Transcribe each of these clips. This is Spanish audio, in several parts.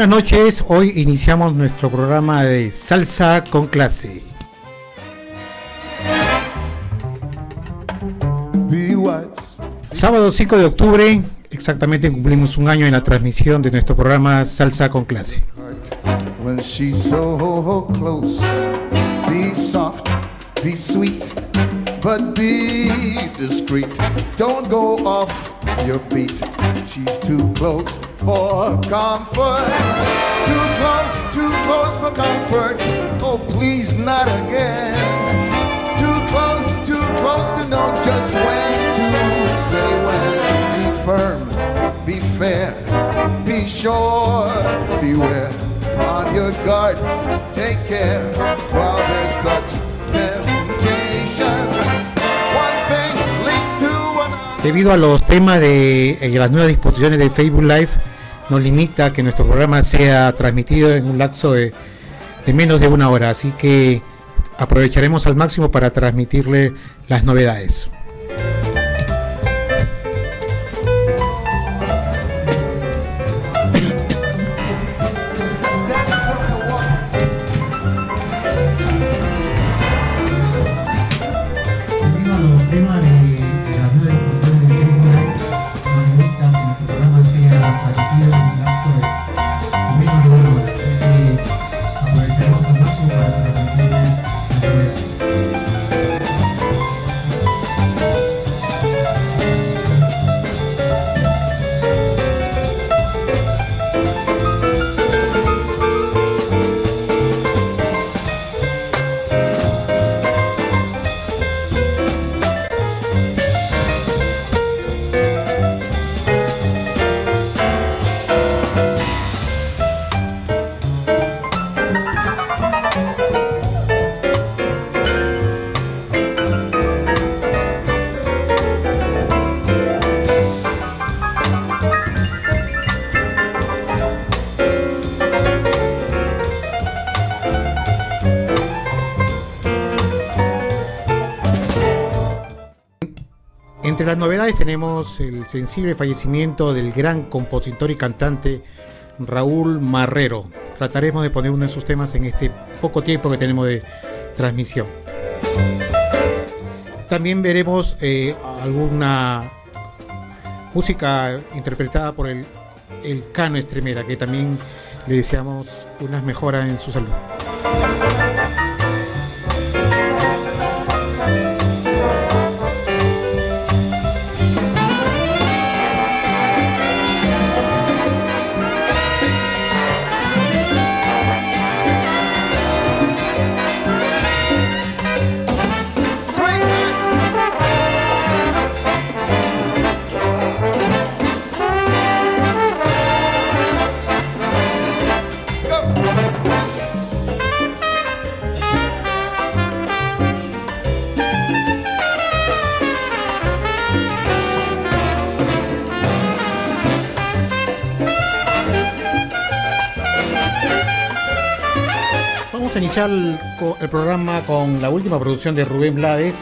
Buenas noches, hoy iniciamos nuestro programa de Salsa con clase. Sábado 5 de octubre, exactamente cumplimos un año en la transmisión de nuestro programa Salsa con clase. But be discreet. Don't go off your beat. She's too close. for comfort. Too close, too close for comfort. Oh, please, not again. Too close, too close to know just when to say when. Be firm, be fair, be sure, beware. On your guard, take care while there's such temptation. Debido a los temas de eh, las nuevas disposiciones de Facebook Live, nos limita que nuestro programa sea transmitido en un lapso de, de menos de una hora, así que aprovecharemos al máximo para transmitirle las novedades. Tenemos el sensible fallecimiento del gran compositor y cantante Raúl Marrero. Trataremos de poner uno de sus temas en este poco tiempo que tenemos de transmisión. También veremos eh, alguna música interpretada por el, el Cano Estremera, que también le deseamos unas mejoras en su salud. El, programa con la última producción de Rubén Blades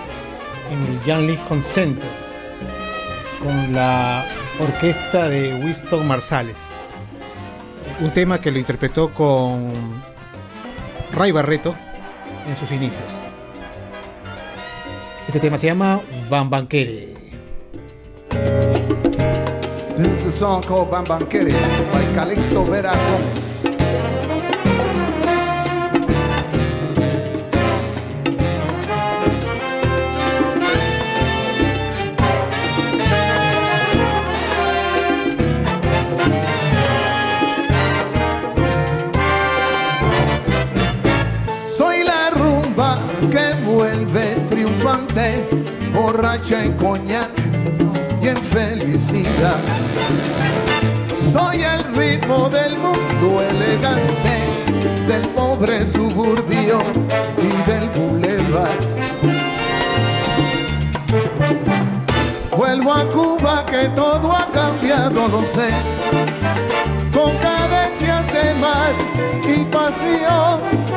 en el Jan Lincoln Center con la orquesta de Winston Marsales. Un tema que lo interpretó con Ray Barreto en sus inicios. Este tema se llama Van Banquere. This is a song called Van Banquere by Calixto Vera Gómez. En coñac y en felicidad. Soy el ritmo del mundo elegante, del pobre suburbio y del bulevar. Vuelvo a Cuba que todo ha cambiado, lo sé, con cadencias de mar y pasión.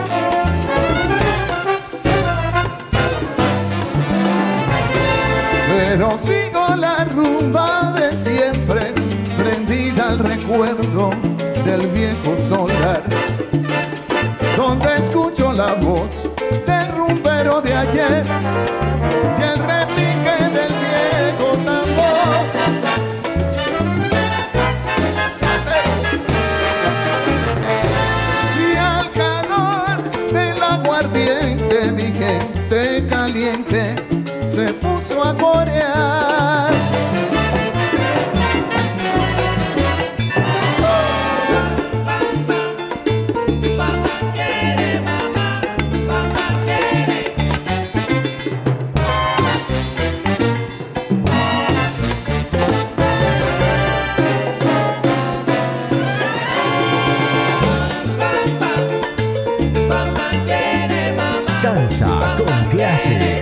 Pero sigo la rumba de siempre, prendida al recuerdo del viejo solar, donde escucho la voz del rumbero de ayer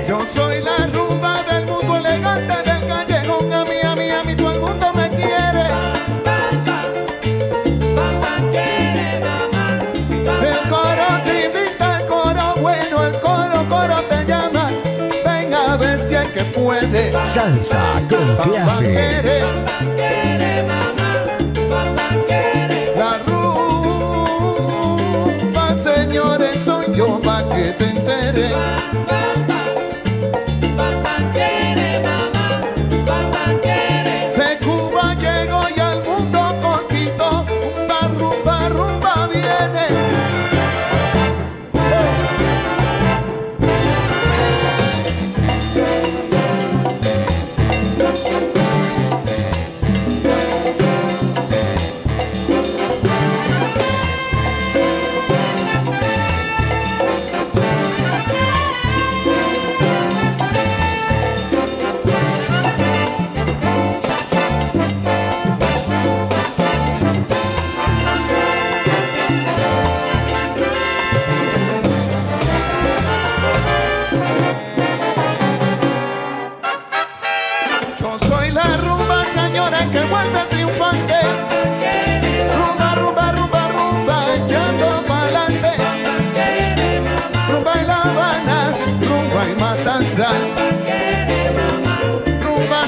Yo soy la rumba del mundo elegante del callejón. A mí, a mí, a mí, todo el mundo me quiere. El coro te invita, el coro bueno, el coro, coro te llama. Venga a ver si hay que puede. Salsa con clase. que te enteres.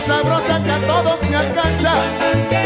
sabrosa que a todos me alcanza.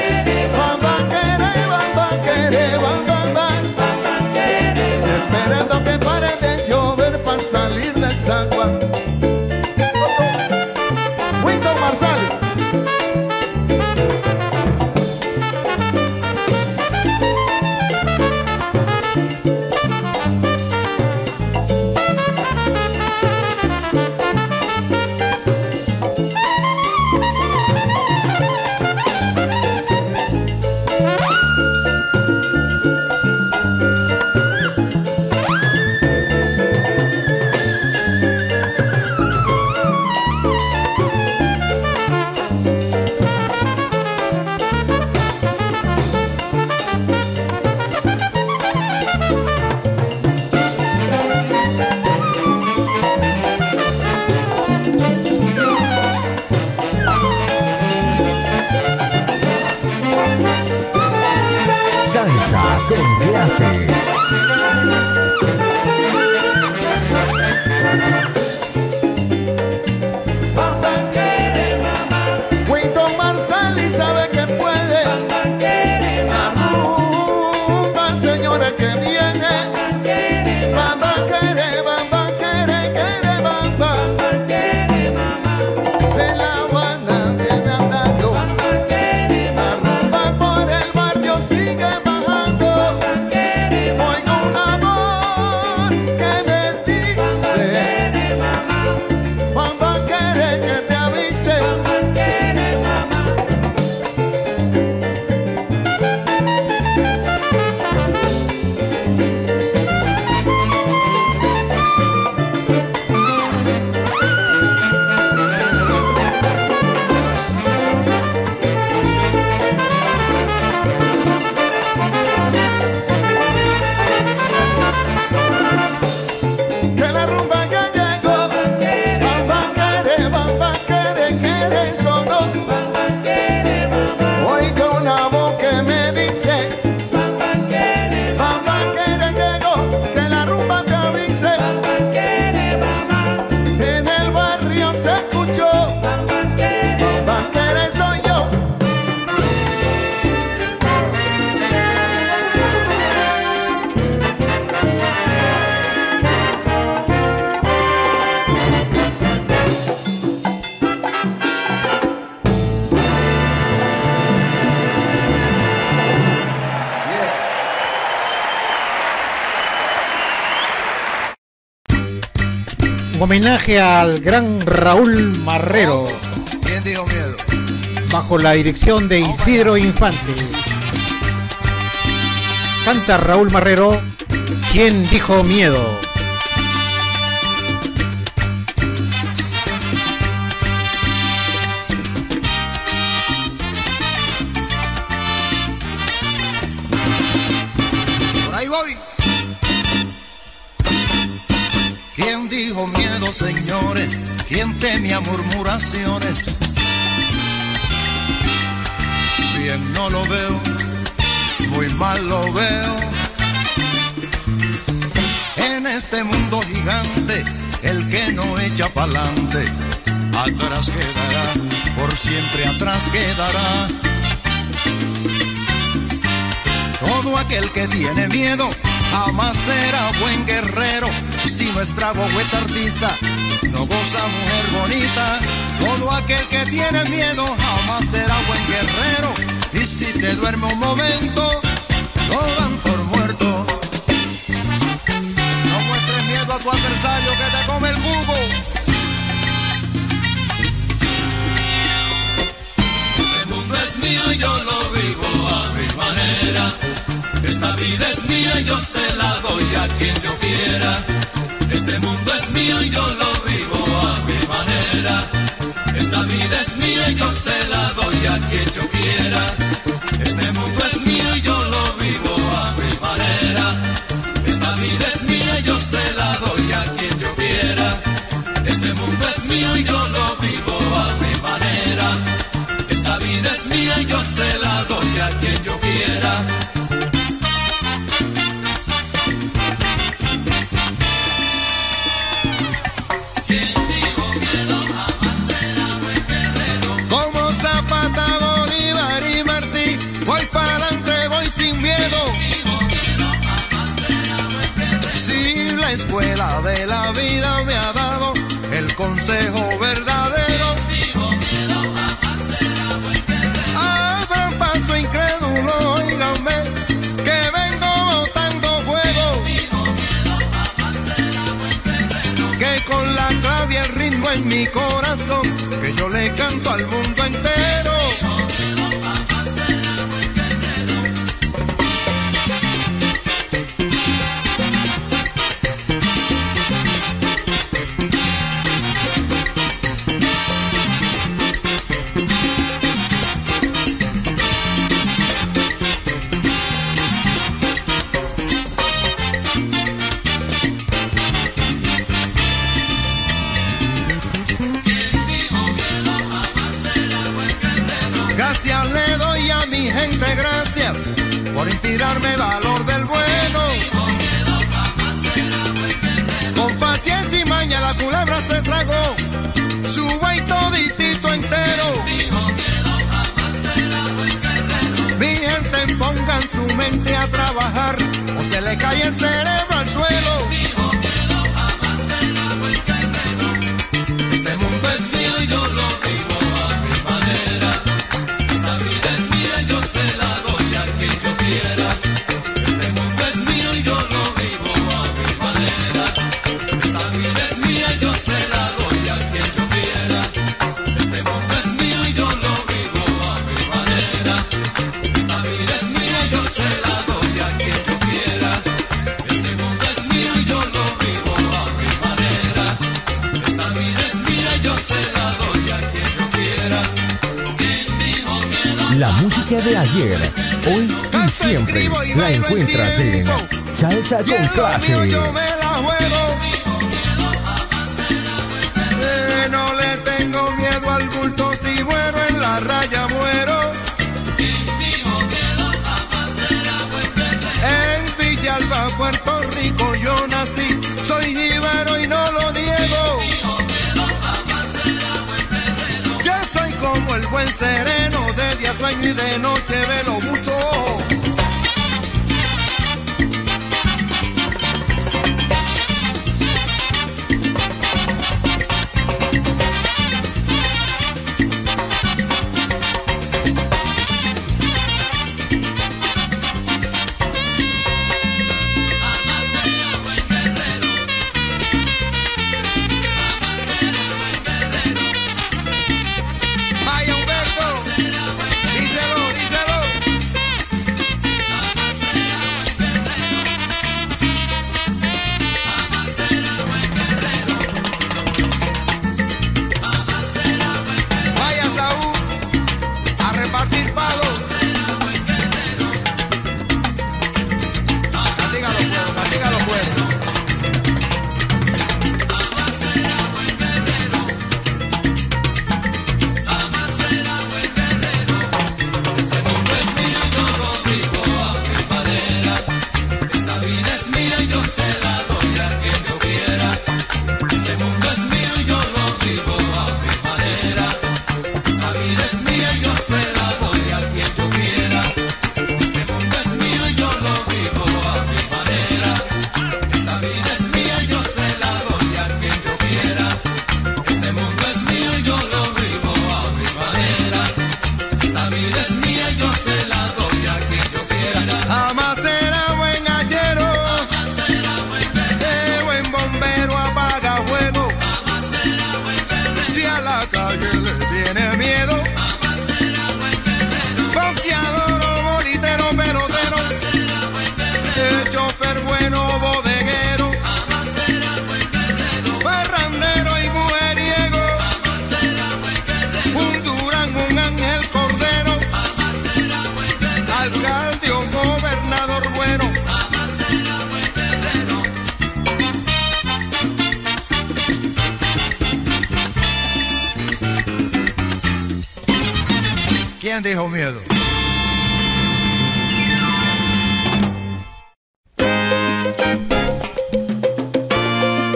Homenaje al gran Raúl Marrero. ¿Quién dijo miedo? Bajo la dirección de Isidro Infante. Canta Raúl Marrero. ¿Quién dijo miedo? Por ahí voy. Señores? ¿Quién temía murmuraciones? Bien no lo veo, muy mal lo veo. En este mundo gigante, el que no echa pa'lante, atrás quedará, por siempre atrás quedará. Todo aquel que tiene miedo jamás será buen guerrero. Si no es bravo o es artista, no goza mujer bonita. Todo aquel que tiene miedo jamás será buen guerrero. Y si se duerme un momento, lo dan por muerto. No muestres miedo a tu adversario que te come el jugo. Este mundo es mío y yo lo se la doy a quien yo quiera. Este mundo es mío y yo lo vivo a mi manera. Esta vida es mía y yo se la doy a quien yo quiera. Al mundo ayer, hoy y siempre la encuentras en Salsa con Clase.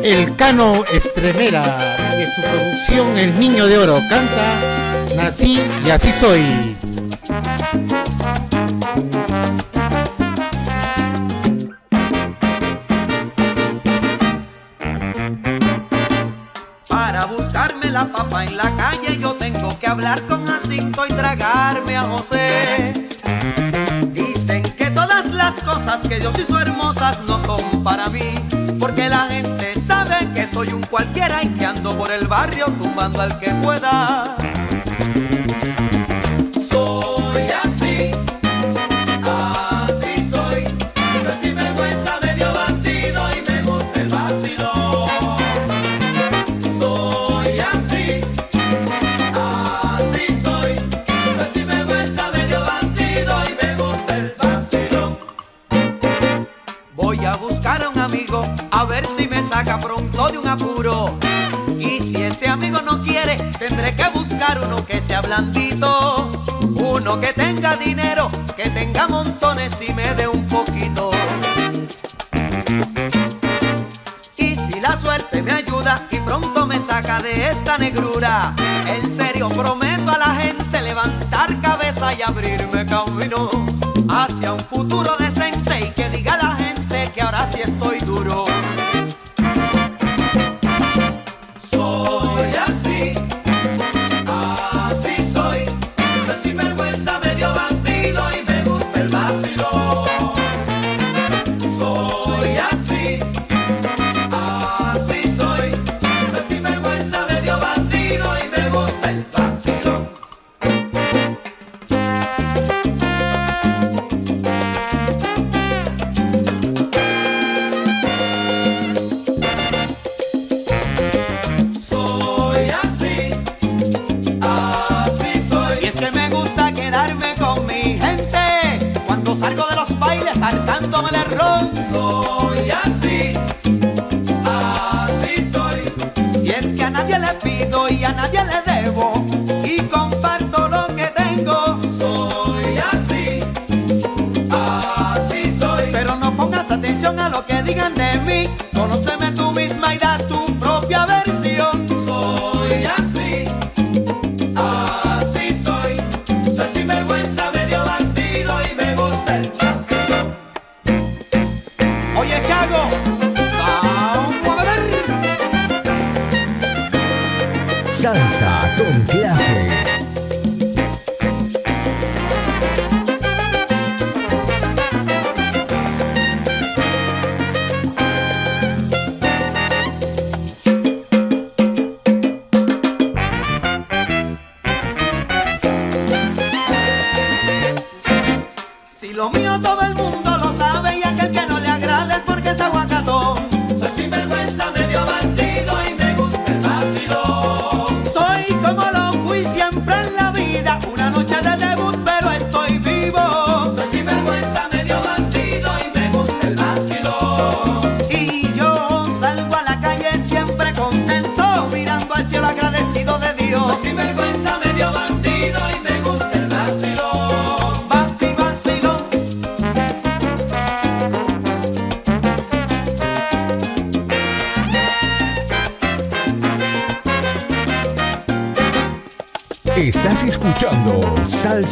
El Cano Estremera de su producción El Niño de Oro canta Nací y así soy. Para buscarme la papa en la calle yo tengo que hablar con Jacinto y tragarme a José. Dicen que todas las cosas que Dios hizo hermosas no son para mí, porque la gente que soy un cualquiera y que ando por el barrio tumbando al que pueda. blandito, uno que tenga dinero, que tenga montones y me dé un poquito. Y si la suerte me ayuda y pronto me saca de esta negrura, en serio prometo a la gente levantar cabeza y abrirme camino hacia un futuro decente y que diga la gente que ahora sí estoy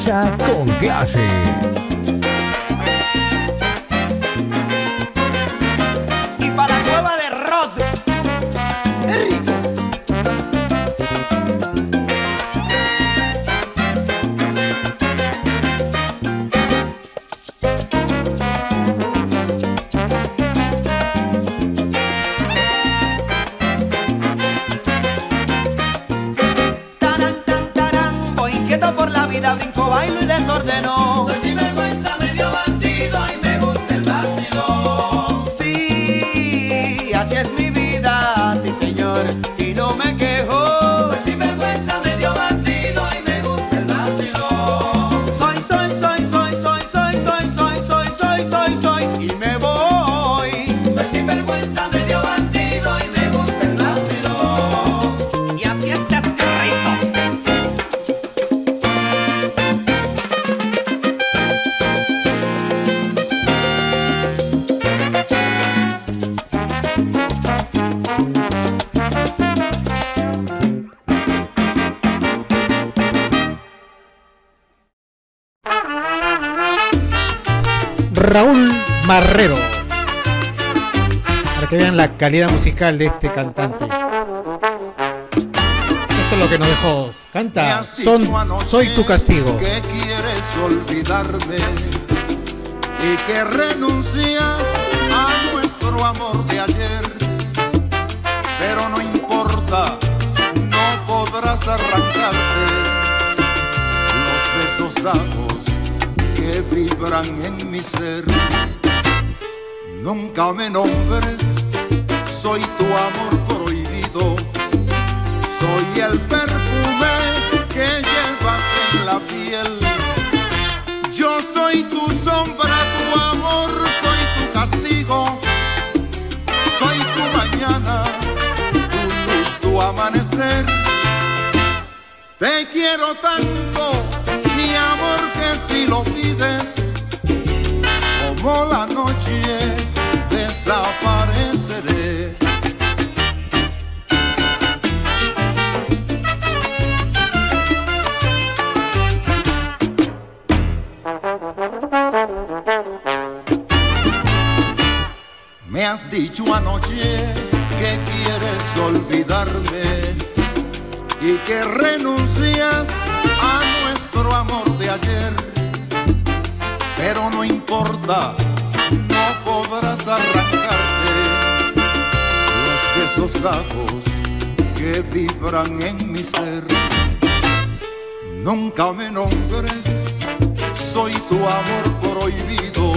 Con clase. Marrero. Para que vean la calidad musical de este cantante. Esto es lo que nos dejó. Canta, son, soy tu castigo. Que quieres olvidarme y que renuncias a nuestro amor de ayer. Pero no importa, no podrás arrancarte los besos dados que vibran en mi ser. Nunca me nombres, soy tu amor prohibido, soy el perfume que llevas en la piel. Yo soy tu sombra, tu amor, soy tu castigo, soy tu mañana, tu luz, tu amanecer. Te quiero tanto, mi amor, que si lo pides, como la noche desapareceré. Me has dicho anoche que quieres olvidarme y que renuncias a nuestro amor de ayer. Pero no importa, que vibran en mi ser. Nunca me nombres, soy tu amor prohibido,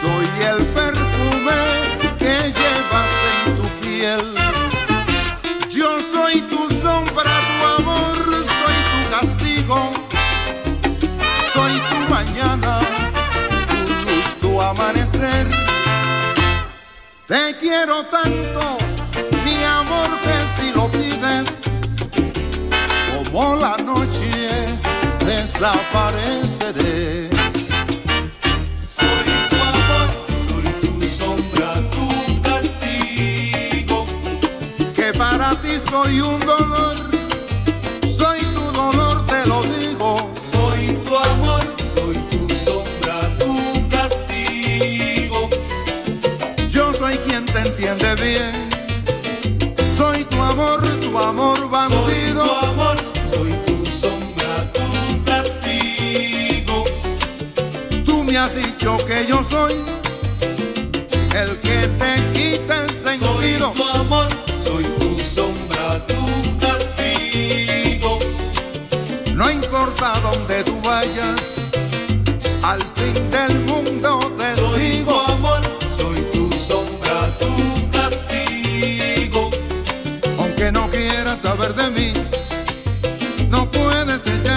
soy el perfume que llevas en tu piel. Yo soy tu sombra, tu amor, soy tu castigo, soy tu mañana, tu luz, tu amanecer. Te quiero tanto, como la noche desapareceré. Soy tu amor, soy tu sombra, tu castigo. que para ti soy un dolor, soy tu dolor, te lo digo. Soy tu amor, soy tu sombra, tu castigo. Yo soy quien te entiende bien, soy tu amor, tu amor Soy tu bandido. amor, has dicho que yo soy el que te quita el Soy sentido. tu amor, soy tu sombra, tu castigo. No importa dónde tú vayas, al fin del mundo te Soy tu amor, soy tu sombra, tu castigo. Aunque no quieras saber de mí, no puedes echarme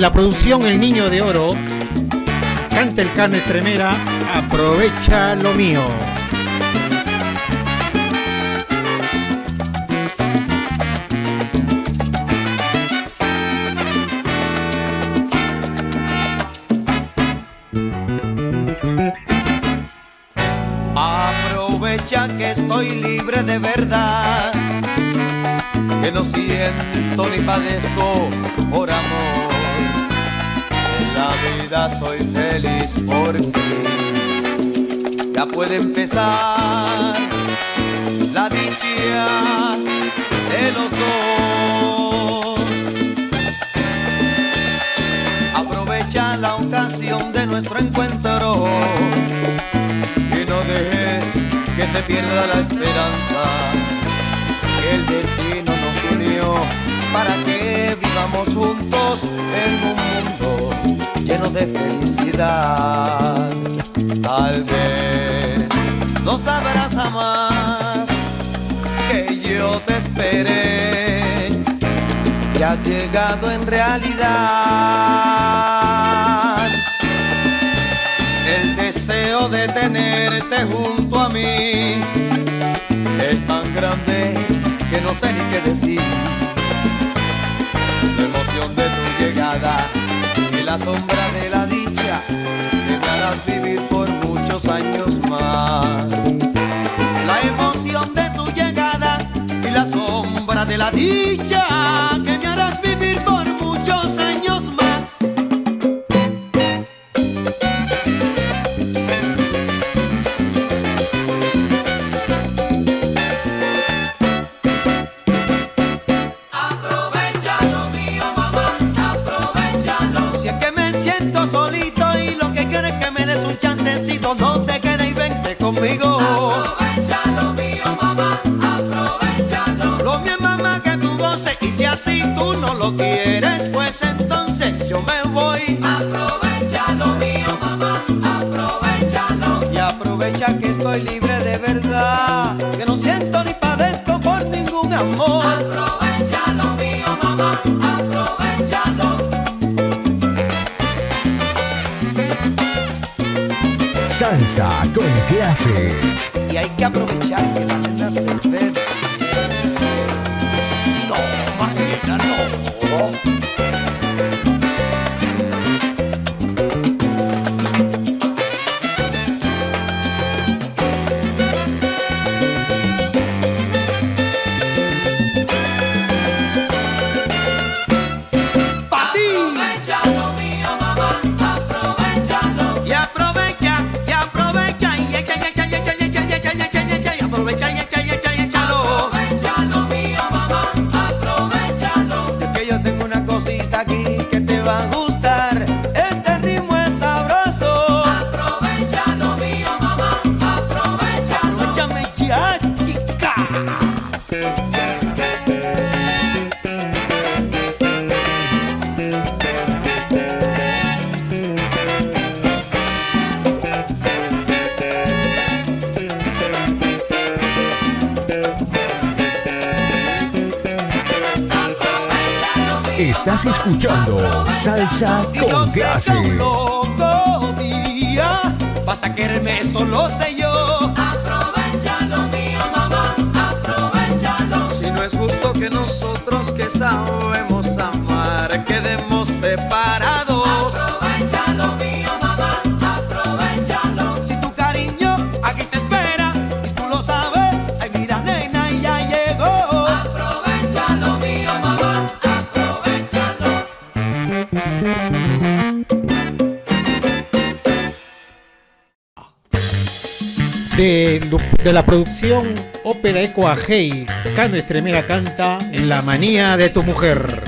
la producción El Niño de Oro, canta el Cano Estremera, aprovecha lo mío. Aprovecha que estoy libre de verdad, que no siento ni padezco por amor. Vida soy feliz por fin. Ya puede empezar la dicha de los dos. Aprovecha la ocasión de nuestro encuentro y no dejes que se pierda la esperanza. El destino nos unió para que vivamos juntos en un mundo lleno de felicidad. Tal vez no sabrás jamás que yo te esperé y has llegado en realidad. El deseo de tenerte junto a mí es tan grande que no sé ni qué decir. La emoción de tu llegada y la sombra de la dicha me harás vivir por muchos años más. La emoción de tu llegada y la sombra de la dicha que me harás vivir clase. Y hay que aprovechar que la nena se ve. No, imagina, no. Pa' Salsa Y yo sé que un loco día vas a quererme, solo sé yo. Aprovechalo mío, mamá, aprovechalo. Si no es justo que nosotros que sabemos amar quedemos separados. De, la producción Ópera Eco Agei, Cano Estremera canta La manía de tu mujer.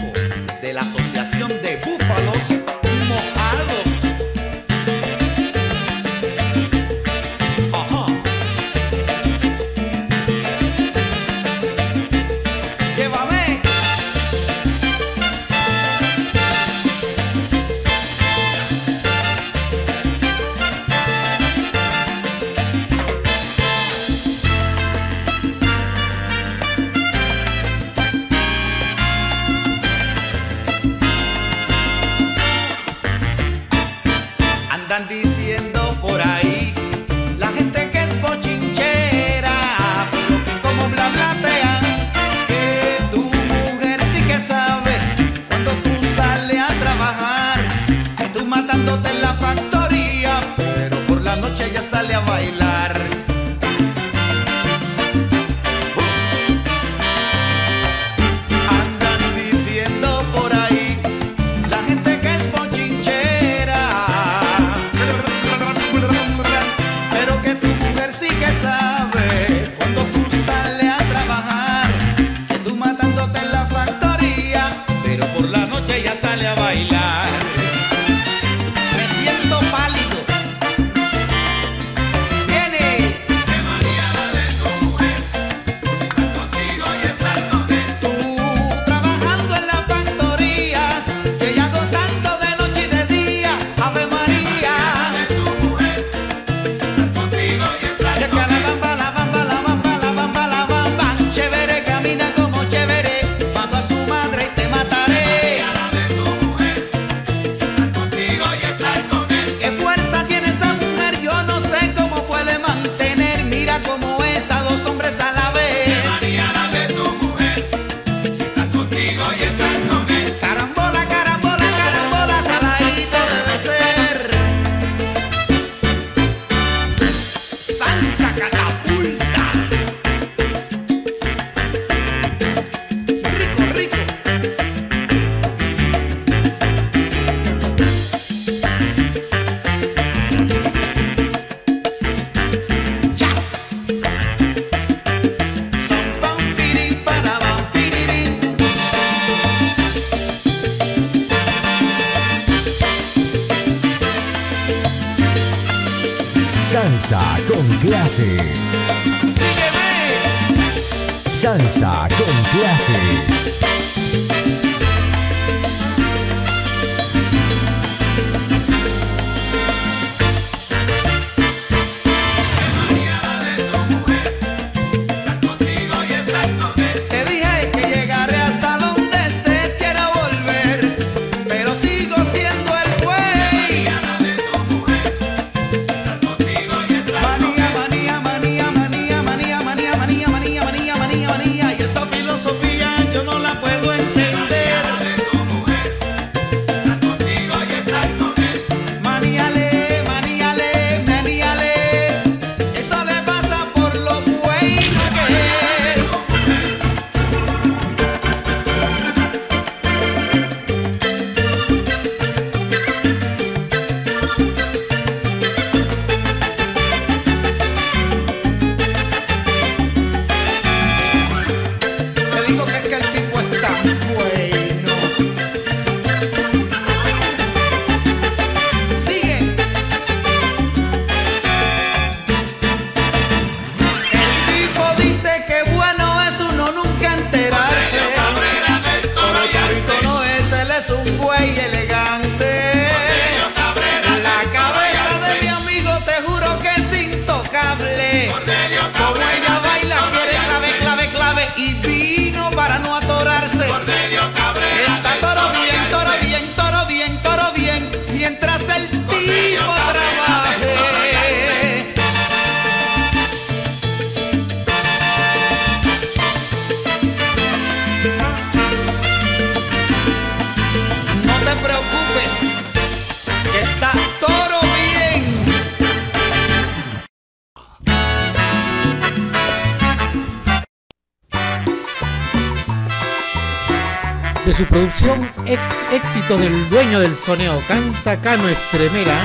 Canta Cano Estremera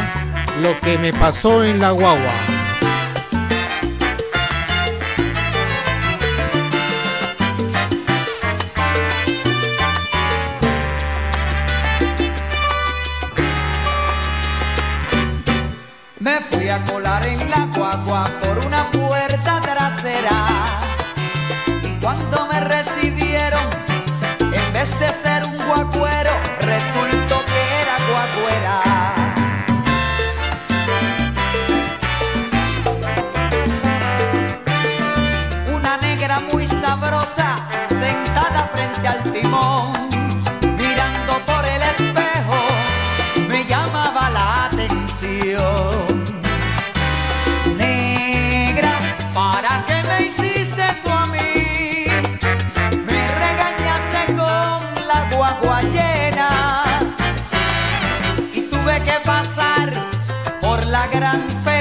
lo que me pasó en la guagua. Me fui a colar en la guagua por una puerta trasera y cuando me recibieron, en vez de ser un guacuero, resultó sentada frente al timón, mirando por el espejo, me llamaba la atención. Negra, ¿para qué me hiciste eso a mí? Me regañaste con la guagua llena y tuve que pasar por la gran fe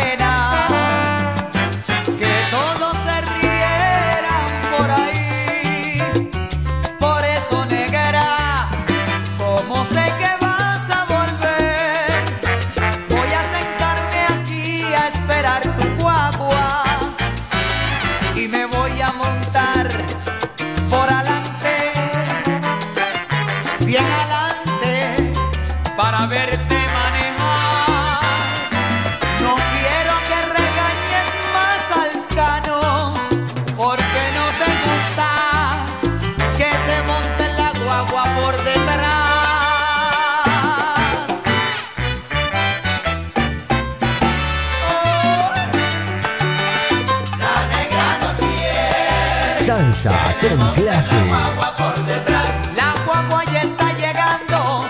La guagua ya está llegando,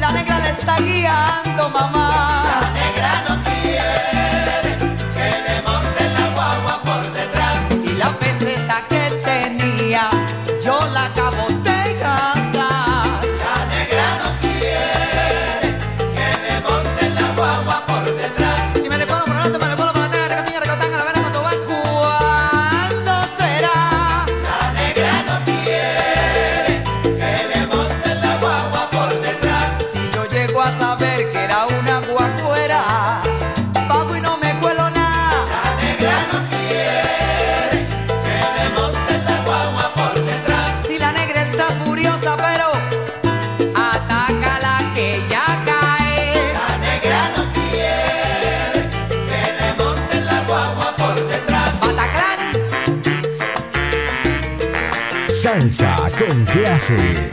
la negra le está guiando, mamá. Salsa con clase.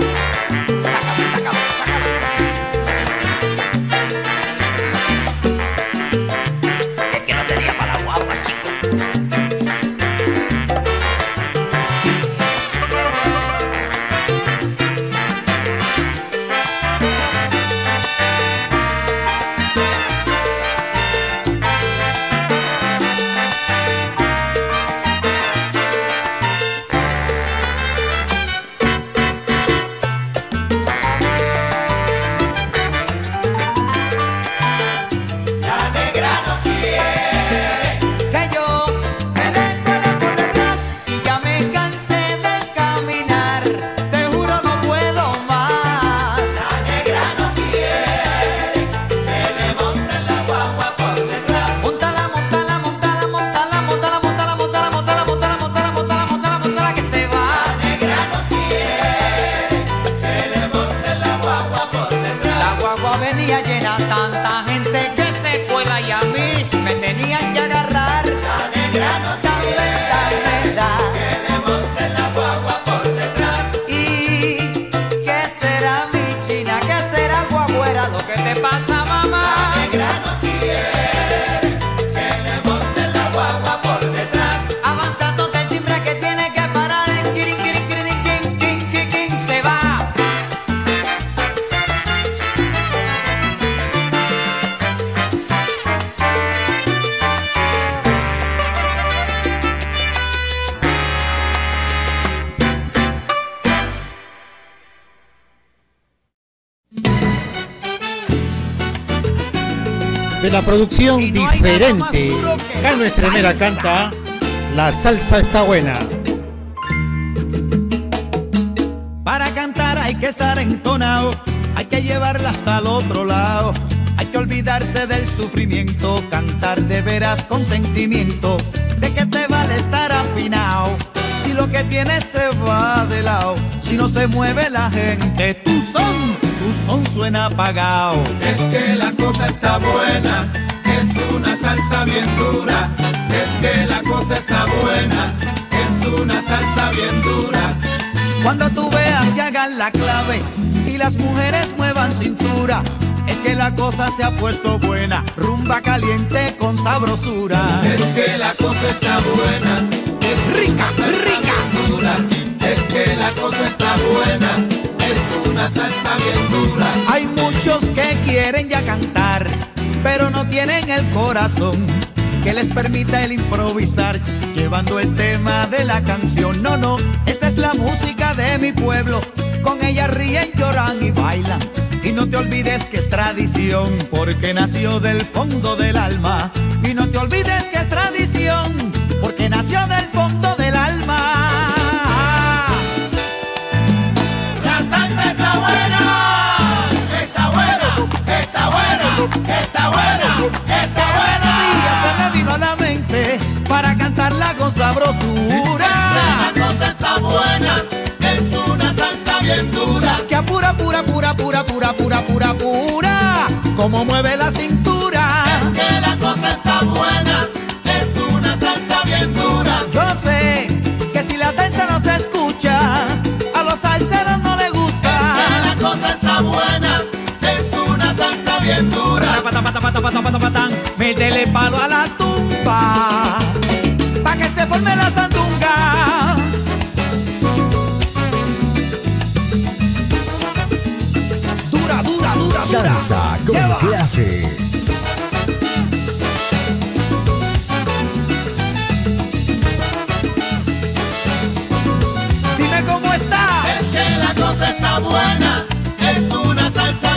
Producción no diferente. Cano Estremera canta La salsa está buena. Para cantar hay que estar entonado, hay que llevarla hasta el otro lado. Hay que olvidarse del sufrimiento, cantar de veras con sentimiento. ¿De qué te vale estar afinado? Si lo que tienes se va de lado, si no se mueve la gente, tu son, tu son suena apagado. Es que la cosa está buena, salsa bien dura. Es que la cosa está buena, es una salsa bien dura. Cuando tú veas que hagan la clave y las mujeres muevan cintura, es que la cosa se ha puesto buena, rumba caliente con sabrosura. Es que la cosa está buena, es Rica, rica. dura. Es que la cosa está buena, es una salsa bien dura. Hay muchos que quieren ya cantar, pero no tienen el corazón que les permita el improvisar, llevando el tema de la canción. No, no, esta es la música de mi pueblo, con ella ríen, lloran y bailan. Y no te olvides que es tradición, porque nació del fondo del alma. Y no te olvides que es tradición, porque nació del sabrosura. La cosa está buena, es una salsa bien dura. Que apura, pura, pura, pura, pura, pura, pura, pura. Como mueve la cintura. Es que la cosa está buena, es una salsa bien dura. Yo sé que si la salsa no se escucha, a los salseros no les Es que gusta. la cosa está buena, es una salsa bien dura. Pata, pata, pata, pata, pata, patán. Métele palo a la tumba. Se forme la sandunga. Dura, dura, dura, dura. Salsa con Lleva. clase. Dime cómo está. Es que la cosa está buena,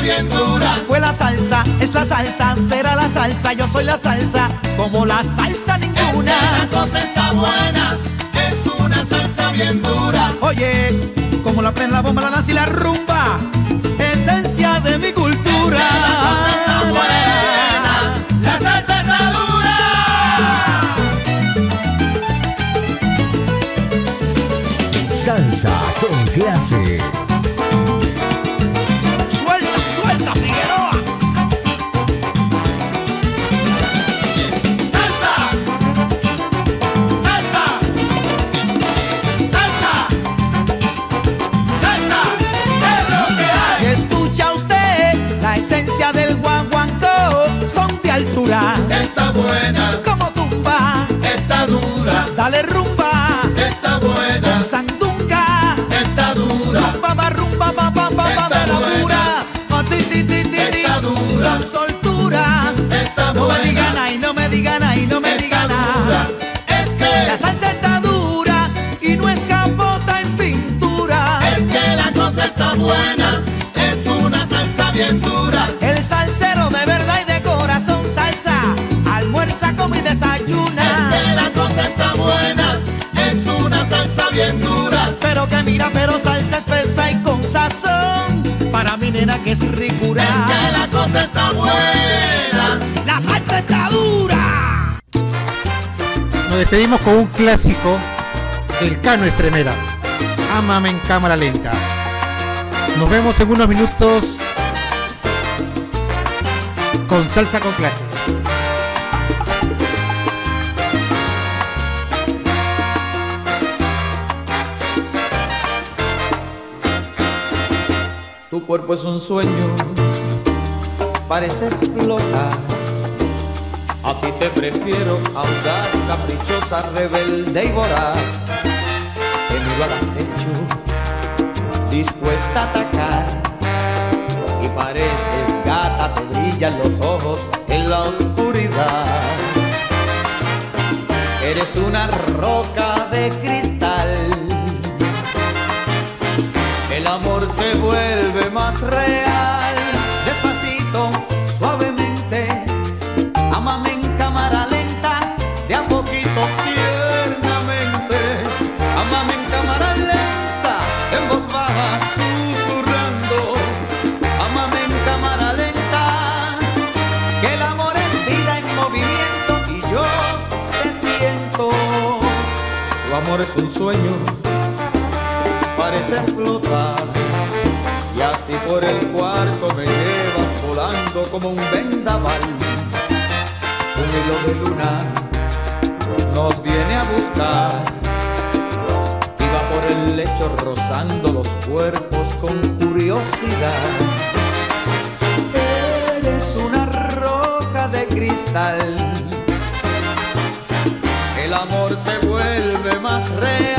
bien dura. Fue la salsa, es la salsa, será la salsa, yo soy la salsa, como la salsa Es que ninguna. la cosa está buena, es una salsa bien dura. Oye, como la prenda, la bomba, la danza y la rumba, esencia de mi cultura. La cosa está buena, la salsa está dura. Salsa con clase. Buena, como tumba, está dura, dale rumba, bien dura, Pero que mira, pero salsa espesa y con sazón. Para mi nena que es ricura. es que la cosa está buena. La salsa está dura. Nos despedimos con un clásico del Cano Estremera. Ámame en cámara lenta. Nos vemos en unos minutos con salsa con clase. Tu cuerpo es un sueño, pareces flotar. Así te prefiero, audaz, caprichosa, rebelde y voraz. Te miro al acecho, dispuesta a atacar. Y pareces gata, te brillan los ojos en la oscuridad. Eres una roca de cristal. El amor te vuelve más real. Despacito, suavemente. Amame en cámara lenta. De a poquito, tiernamente. Amame en cámara lenta. En voz baja, susurrando. Amame en cámara lenta. Que el amor es vida en movimiento. Y yo te siento. Tu amor es un sueño y así por el cuarto me llevas volando como un vendaval. Un hilo de luna nos viene a buscar y va por el lecho rozando los cuerpos con curiosidad. Eres una roca de cristal. El amor te vuelve más real.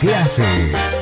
Clase.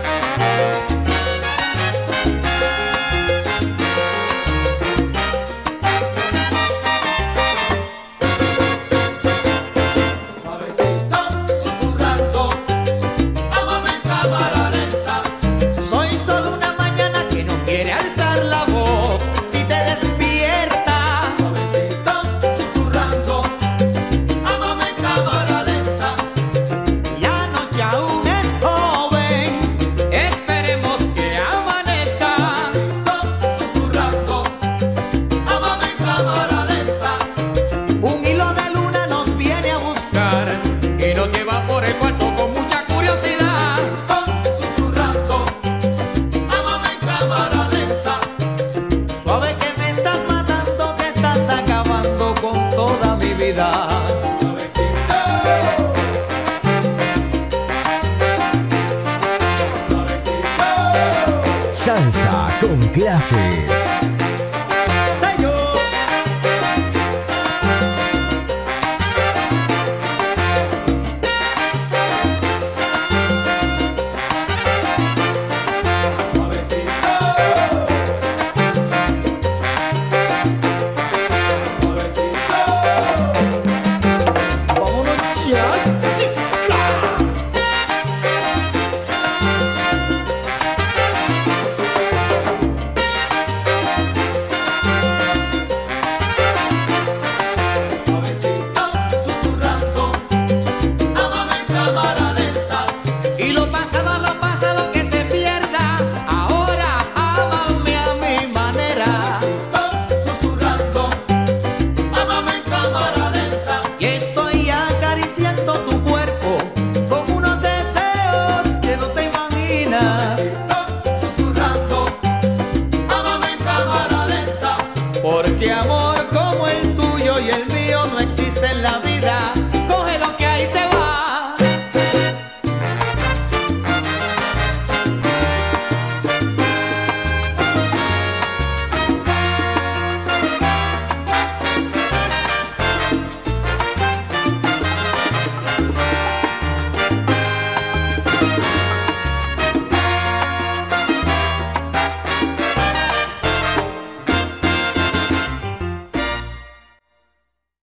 Salsa con clase.